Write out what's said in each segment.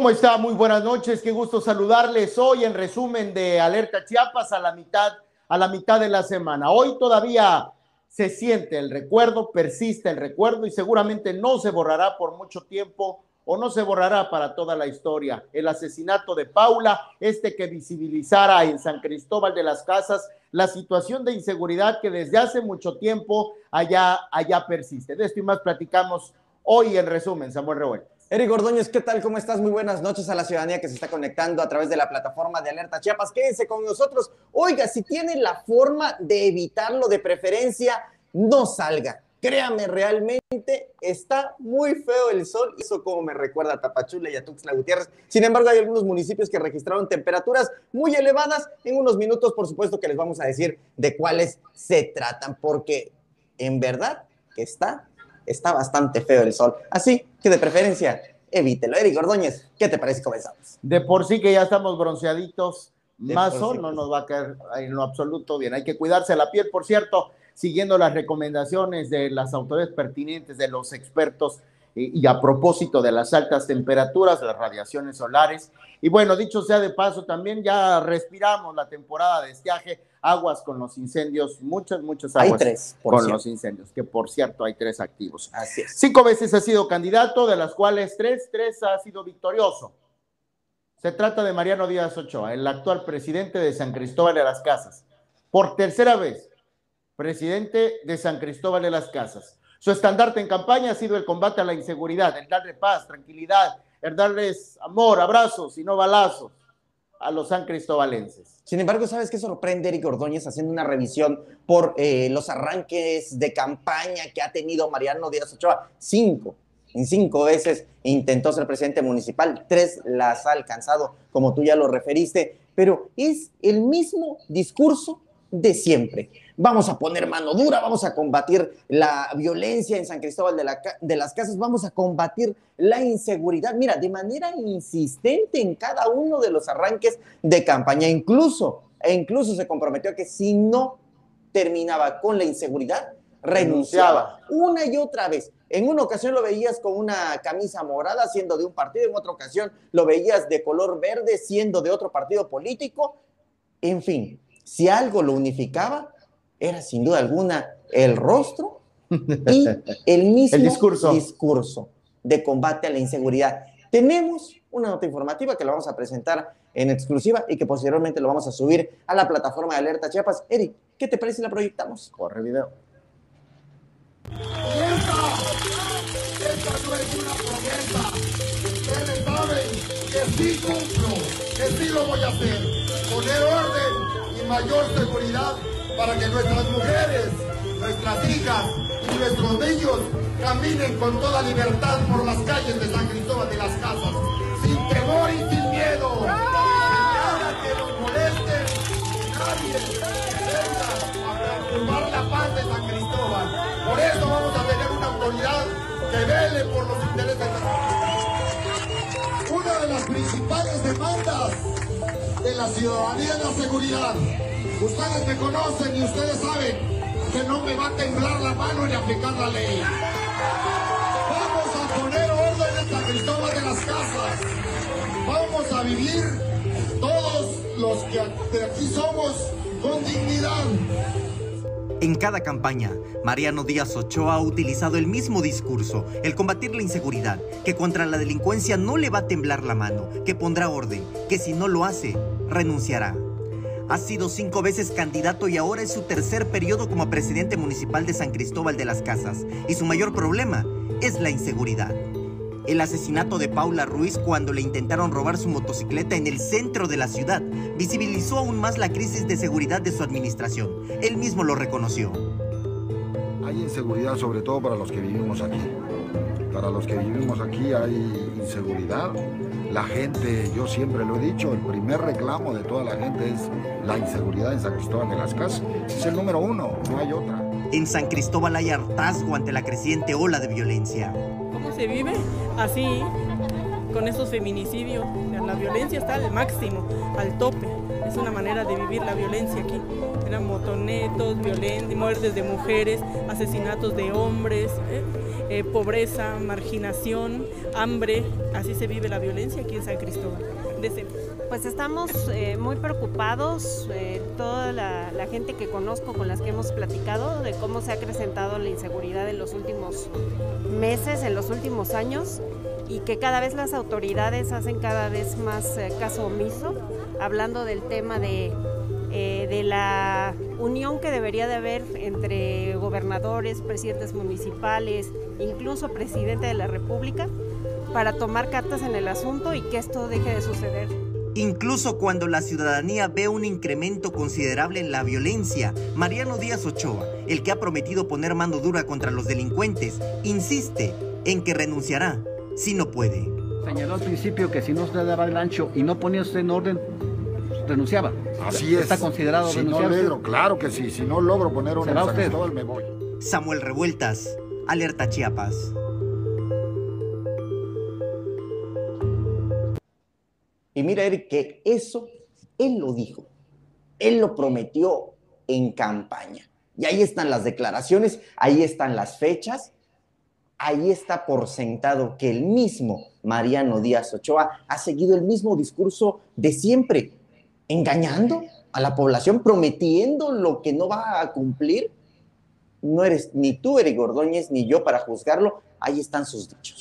¿Cómo está? Muy buenas noches, qué gusto saludarles hoy en resumen de Alerta Chiapas a la mitad, a la mitad de la semana. Hoy todavía se siente el recuerdo, persiste el recuerdo y seguramente no se borrará por mucho tiempo o no se borrará para toda la historia. El asesinato de Paula, este que visibilizara en San Cristóbal de las Casas la situación de inseguridad que desde hace mucho tiempo allá, allá persiste. De esto y más platicamos hoy en resumen, Samuel Revuelta. Eric Ordóñez, ¿qué tal? ¿Cómo estás? Muy buenas noches a la ciudadanía que se está conectando a través de la plataforma de Alerta Chiapas. Quédense con nosotros. Oiga, si tiene la forma de evitarlo de preferencia, no salga. Créame, realmente está muy feo el sol. Eso como me recuerda a Tapachula y a Tuxtla Gutiérrez. Sin embargo, hay algunos municipios que registraron temperaturas muy elevadas. En unos minutos, por supuesto, que les vamos a decir de cuáles se tratan, porque en verdad que está está bastante feo el sol. Así que de preferencia, evítelo. Eric Ordóñez, ¿qué te parece? Comenzamos. De por sí que ya estamos bronceaditos, más sol no nos va a caer en lo absoluto bien. Hay que cuidarse la piel, por cierto, siguiendo las recomendaciones de las autoridades pertinentes, de los expertos y, a propósito de las altas temperaturas, las radiaciones solares. Y bueno, dicho sea de paso, también ya respiramos la temporada de estiaje, aguas con los incendios, muchas, muchas aguas hay tres, con los incendios, que por cierto hay tres activos. Así es. Cinco veces ha sido candidato, de las cuales tres, tres ha sido victorioso. Se trata de Mariano Díaz Ochoa, el actual presidente de San Cristóbal de las Casas. Por tercera vez, presidente de San Cristóbal de las Casas. Su estandarte en campaña ha sido el combate a la inseguridad, el darle paz, tranquilidad, el darles amor, abrazos y no balazos a los san cristobalenses. Sin embargo, ¿sabes qué sorprende Eric Ordóñez haciendo una revisión por eh, los arranques de campaña que ha tenido Mariano Díaz Ochoa? Cinco, en cinco veces intentó ser presidente municipal, tres las ha alcanzado, como tú ya lo referiste, pero es el mismo discurso de siempre vamos a poner mano dura, vamos a combatir la violencia en San Cristóbal de, de, las Casas, vamos a combatir la inseguridad. Mira, de manera insistente en cada uno de los arranques de campaña, incluso, e incluso se comprometió a que si no terminaba con la inseguridad, renunciaba una y otra vez. En una ocasión lo veías con una camisa morada siendo de un partido, en otra ocasión lo veías de color verde siendo de otro partido político. En fin, si algo lo unificaba, era sin duda alguna el rostro y el mismo discurso. de combate a la inseguridad. Tenemos una nota informativa que la vamos a presentar en exclusiva y que posteriormente lo vamos a subir a la plataforma de Alerta Chiapas. Eric, ¿qué te parece si la proyectamos? Corre video. esta, esta no es una promesa. Ustedes saben que sí cumplo, que sí lo voy a hacer. Poner orden y mayor seguridad para que nuestras mujeres, nuestras hijas y nuestros niños caminen con toda libertad por las calles de San Cristóbal de las Casas, sin temor y sin miedo. Nada que nos moleste, nadie venga a perturbar la paz de San Cristóbal. Por eso vamos a tener una autoridad que vele por los intereses de la Una de las principales demandas de la ciudadanía es la seguridad. Ustedes me conocen y ustedes saben que no me va a temblar la mano ni aplicar la ley. Vamos a poner orden en San Cristóbal de las Casas. Vamos a vivir todos los que de aquí somos con dignidad. En cada campaña, Mariano Díaz Ochoa ha utilizado el mismo discurso, el combatir la inseguridad, que contra la delincuencia no le va a temblar la mano, que pondrá orden, que si no lo hace, renunciará. Ha sido cinco veces candidato y ahora es su tercer periodo como presidente municipal de San Cristóbal de las Casas. Y su mayor problema es la inseguridad. El asesinato de Paula Ruiz cuando le intentaron robar su motocicleta en el centro de la ciudad visibilizó aún más la crisis de seguridad de su administración. Él mismo lo reconoció. Hay inseguridad sobre todo para los que vivimos aquí. Para los que vivimos aquí hay inseguridad la gente, yo siempre lo he dicho, el primer reclamo de toda la gente es la inseguridad en San Cristóbal de las Casas. Es el número uno, no hay otra. En San Cristóbal hay hartazgo ante la creciente ola de violencia. ¿Cómo se vive? Así, con esos feminicidios. La violencia está al máximo, al tope. Es una manera de vivir la violencia aquí. Eran motonetos, violencia, muertes de mujeres, asesinatos de hombres. ¿eh? Eh, pobreza, marginación, hambre. Así se vive la violencia aquí en San Cristóbal. Pues estamos eh, muy preocupados, eh, toda la, la, gente que conozco con las que hemos platicado, de cómo se ha acrecentado la inseguridad en los últimos meses, en los últimos años, y que cada vez las autoridades hacen cada vez más caso omiso, hablando del tema de unión que debería de haber entre gobernadores, presidentes municipales, incluso presidente de la República, para tomar cartas en el asunto y que esto deje de suceder. Incluso cuando la ciudadanía ve un incremento considerable en la violencia, Mariano Díaz Ochoa, el que ha prometido poner mano dura contra los delincuentes, insiste en que renunciará si no puede. Señaló al principio que si no se daba el ancho y no ponía usted en orden, renunciaba. Así es. ¿Está considerado si renunciar? No logro, claro que sí. Si no logro poner un ¿Será usted? me voy. Samuel Revueltas, Alerta Chiapas. Y mira, Eric, que eso él lo dijo. Él lo prometió en campaña. Y ahí están las declaraciones, ahí están las fechas, ahí está por sentado que el mismo Mariano Díaz Ochoa ha seguido el mismo discurso de siempre, engañando a la población, prometiendo lo que no va a cumplir. No eres ni tú, Eric Ordóñez, ni yo para juzgarlo. Ahí están sus dichos.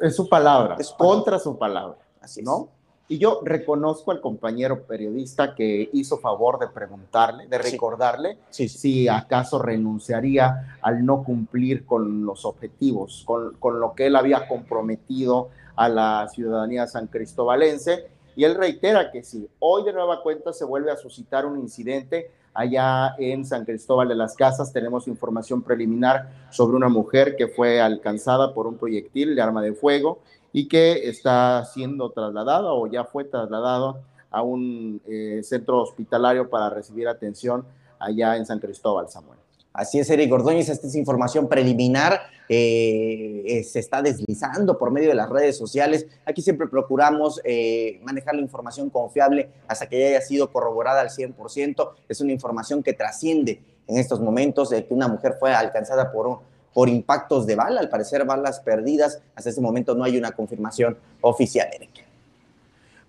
Es su palabra, Es su palabra. contra su palabra. Así es. ¿no? Y yo reconozco al compañero periodista que hizo favor de preguntarle, de Sí. recordarle Sí, sí. si acaso renunciaría al no cumplir con los objetivos, con, con lo que él había comprometido a la ciudadanía san cristobalense. Y él reitera que si hoy de nueva cuenta se vuelve a suscitar un incidente allá en San Cristóbal de las Casas, tenemos información preliminar sobre una mujer que fue alcanzada por un proyectil de arma de fuego y que está siendo trasladada o ya fue trasladado a un eh, centro hospitalario para recibir atención allá en San Cristóbal, Samuel. Así es, Eric Ordóñez, esta es información preliminar, eh, eh, se está deslizando por medio de las redes sociales. Aquí siempre procuramos eh, manejar la información confiable hasta que ya haya sido corroborada al 100%. Es una información que trasciende en estos momentos de que una mujer fue alcanzada por, por impactos de bala, al parecer balas perdidas. Hasta ese momento no hay una confirmación oficial, Eric.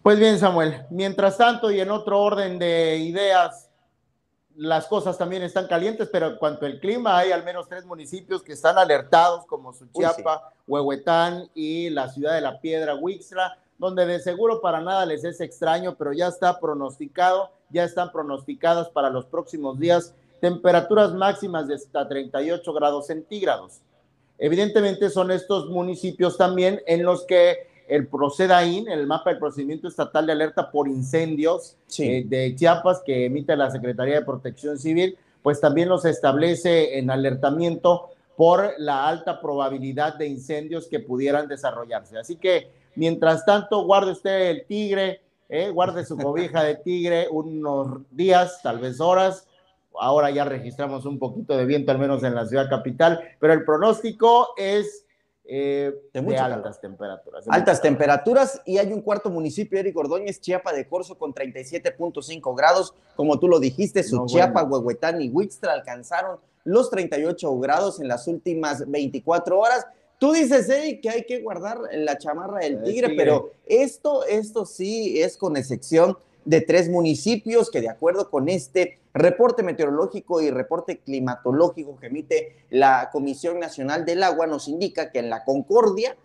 Pues bien, Samuel, mientras tanto y en otro orden de ideas, las cosas también están calientes, pero en cuanto al clima, hay al menos tres municipios que están alertados, como Suchiapa, Huehuetán y la ciudad de La Piedra, Huixla, donde de seguro para nada les es extraño, pero ya está pronosticado, ya están pronosticadas para los próximos días temperaturas máximas de hasta 38 grados centígrados. Evidentemente son estos municipios también en los que el Procedaín, el mapa del procedimiento estatal de alerta por incendios Sí. eh, de Chiapas que emite la Secretaría de Protección Civil, pues también los establece en alertamiento por la alta probabilidad de incendios que pudieran desarrollarse. Así que, mientras tanto, guarde usted el tigre, eh, guarde su cobija de tigre unos días, tal vez horas. Ahora ya registramos un poquito de viento, al menos en la ciudad capital, pero el pronóstico es eh, De de, calor. altas temperaturas. de Altas temperaturas y hay un cuarto municipio, Eric Ordóñez, Chiapa de Corzo con 37.5 grados. Como tú lo dijiste, su No, Chiapa, bueno. Huehuetán y Huixtra alcanzaron los 38 grados en las últimas 24 horas. Tú dices, Eric, que hay que guardar la chamarra del El tigre, tigre. pero esto, esto sí es con excepción de tres municipios que de acuerdo con este reporte meteorológico y reporte climatológico que emite la Comisión Nacional del Agua nos indica que en la Concordia,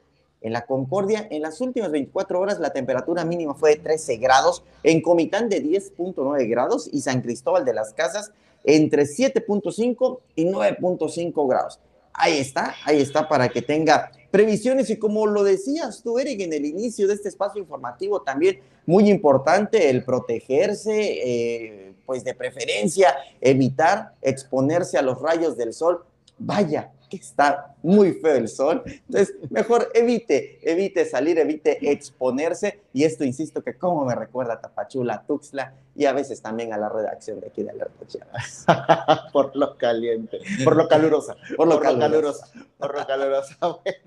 en la Concordia, en las últimas 24 horas la temperatura mínima fue de 13 grados, en Comitán de 10.9 grados y San Cristóbal de las Casas entre 7.5 y 9.5 grados. Ahí está, ahí está para que tenga previsiones y como lo decías tú, Eric, en el inicio de este espacio informativo también muy importante el protegerse, eh, pues de preferencia evitar exponerse a los rayos del sol. Vaya, que está muy feo el sol. Entonces, mejor evite, evite salir, evite exponerse. Y esto, insisto, que como me recuerda a Tapachula, Tuxtla y a veces también a la redacción de aquí de Alerta Chiapas. por lo caliente, por lo calurosa, Por lo calurosa. calurosa, por lo calurosa. Bueno,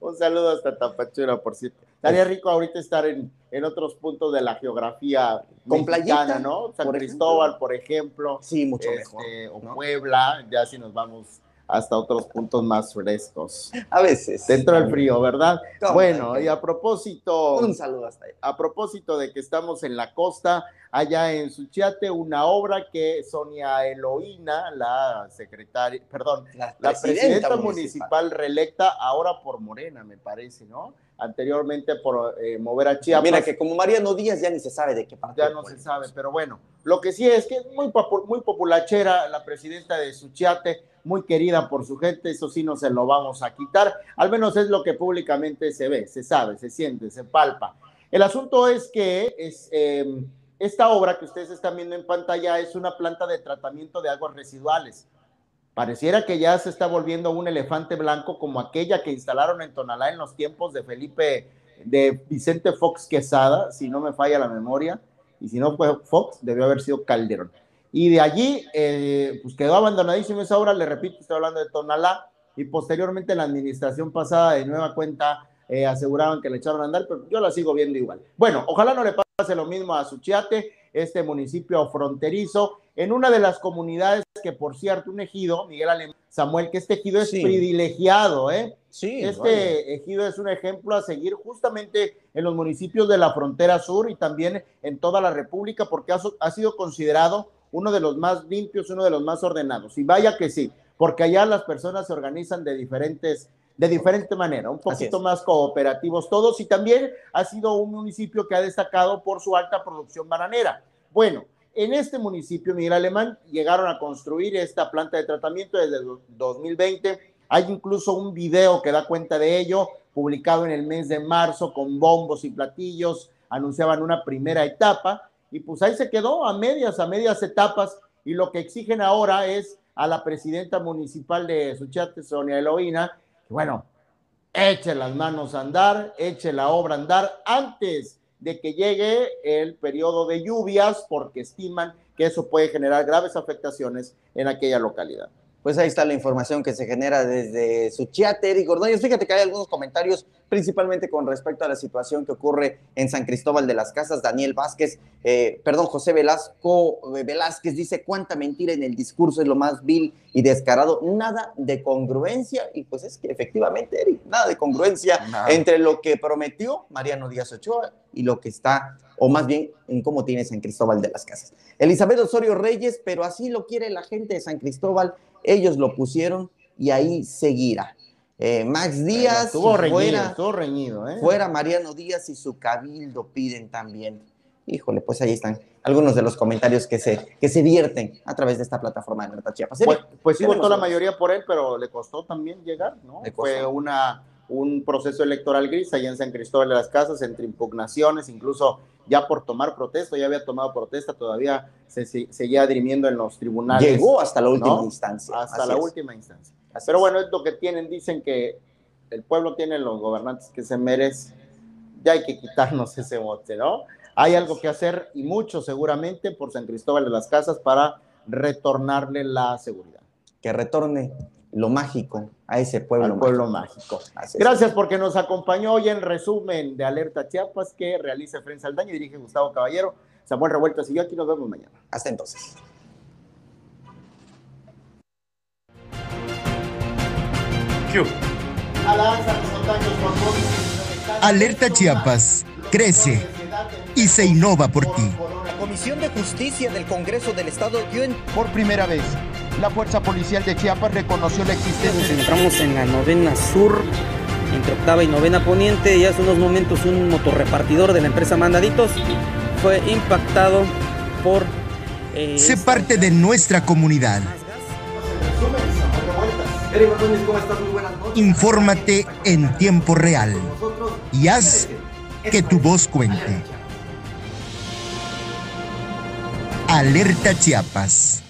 un saludo hasta Tapachula, por cierto. Estaría rico ahorita estar en, en otros puntos de la geografía Con mexicana, playita, ¿no? San por Cristóbal, por ejemplo, Sí, mucho este, mejor. o ¿no? Puebla, ya si nos vamos hasta otros puntos más frescos. A veces. Dentro del frío, ¿verdad? Bueno, y a propósito, Un saludo hasta ahí. a propósito de que estamos en la costa, allá en Suchiate, una obra que Sonia Eloína, la secretaria, perdón, La, la presidenta municipal reelecta ahora por Morena, me parece, ¿no? Anteriormente por eh, mover a Chiapas. Mira que como Mariano Díaz ya ni se sabe de qué partido. ya no se sabe, pero bueno, lo que sí es que es muy, popu- muy populachera la presidenta de Suchiate, muy querida por su gente, eso sí no se lo vamos a quitar, al menos es lo que públicamente se ve, se sabe, se siente, se palpa. El asunto es que es, eh, esta obra que ustedes están viendo en pantalla es una planta de tratamiento de aguas residuales. Pareciera que ya se está volviendo un elefante blanco como aquella que instalaron en Tonalá en los tiempos de Felipe, de Vicente Fox Quesada, si no me falla la memoria, y si no fue Fox, debió haber sido Calderón. Y de allí, eh, pues quedó abandonadísimo esa obra, le repito, estoy hablando de Tonalá, y posteriormente la administración pasada de nueva cuenta eh, aseguraban que le echaron a andar, pero yo la sigo viendo igual. Bueno, ojalá no le pase lo mismo a Suchiate, este municipio fronterizo, en una de las comunidades que, por cierto, un ejido, Miguel Alemán, Samuel, que este ejido es Sí. privilegiado, ¿eh? Sí, Este vaya. ejido es un ejemplo a seguir justamente en los municipios de la frontera sur y también en toda la República porque ha, ha sido considerado uno de los más limpios, uno de los más ordenados. Y vaya que sí, porque allá las personas se organizan de diferentes de diferente manera, un poquito más cooperativos todos y también ha sido un municipio que ha destacado por su alta producción bananera. Bueno, en este municipio, Miguel Alemán, llegaron a construir esta planta de tratamiento desde el 2020. Hay incluso un video que da cuenta de ello, publicado en el mes de marzo con bombos y platillos. Anunciaban una primera etapa y pues ahí se quedó a medias, a medias etapas. Y lo que exigen ahora es a la presidenta municipal de Suchate, Sonia Eloína, bueno, eche las manos a andar, eche la obra a andar antes de que llegue el periodo de lluvias, porque estiman que eso puede generar graves afectaciones en aquella localidad. Pues ahí está la información que se genera desde Suchiate, Eric Ordóñez. Fíjate que hay algunos comentarios, principalmente con respecto a la situación que ocurre en San Cristóbal de las Casas. Daniel Vázquez, eh, perdón, José Velasco eh, Velázquez dice cuánta mentira en el discurso es lo más vil y descarado. Nada de congruencia. Y pues es que efectivamente, Eric, nada de congruencia entre lo que prometió Mariano Díaz Ochoa y lo que está, o más bien en cómo tiene San Cristóbal de las Casas. Elizabeth Osorio Reyes, pero así lo quiere la gente de San Cristóbal, ellos lo pusieron y ahí seguirá. Eh, Max Díaz, estuvo reñido, fuera, estuvo reñido, ¿eh? fuera Mariano Díaz y su cabildo piden también. Híjole, pues ahí están algunos de los comentarios que se, que se vierten a través de esta plataforma de Nota Chiapas. Pues, pues sí votó la mayoría por él, pero le costó también llegar, ¿no? Fue una, un proceso electoral gris allá en San Cristóbal de las Casas, entre impugnaciones, incluso ya por tomar protesta, ya había tomado protesta, todavía se, se- seguía dirimiendo en los tribunales. Llegó hasta la última ¿no? instancia. Hasta así la es. última instancia. Así Pero bueno, es lo que tienen, dicen que el pueblo tiene los gobernantes que se merece, ya hay que quitarnos ese bote, ¿no? Hay algo que hacer y mucho seguramente por San Cristóbal de las Casas para retornarle la seguridad Que retorne lo mágico a ese pueblo, al pueblo mágico. Gracias porque nos acompañó hoy en resumen de Alerta Chiapas que realiza Efraín Saldaña y dirige Gustavo Caballero. Samuel Revueltas y yo aquí nos vemos mañana. Hasta entonces. Alerta Chiapas, crece y se innova por ti. La Comisión de Justicia del Congreso del Estado dio en Por primera vez, la Fuerza Policial de Chiapas reconoció la Nos existencia encontramos en la novena sur, entre octava y novena poniente, y hace unos momentos un motorrepartidor de la empresa Mandaditos fue impactado por... eh, Sé parte de nuestra comunidad. Infórmate en tiempo real y haz que tu voz cuente. Alerta Chiapas.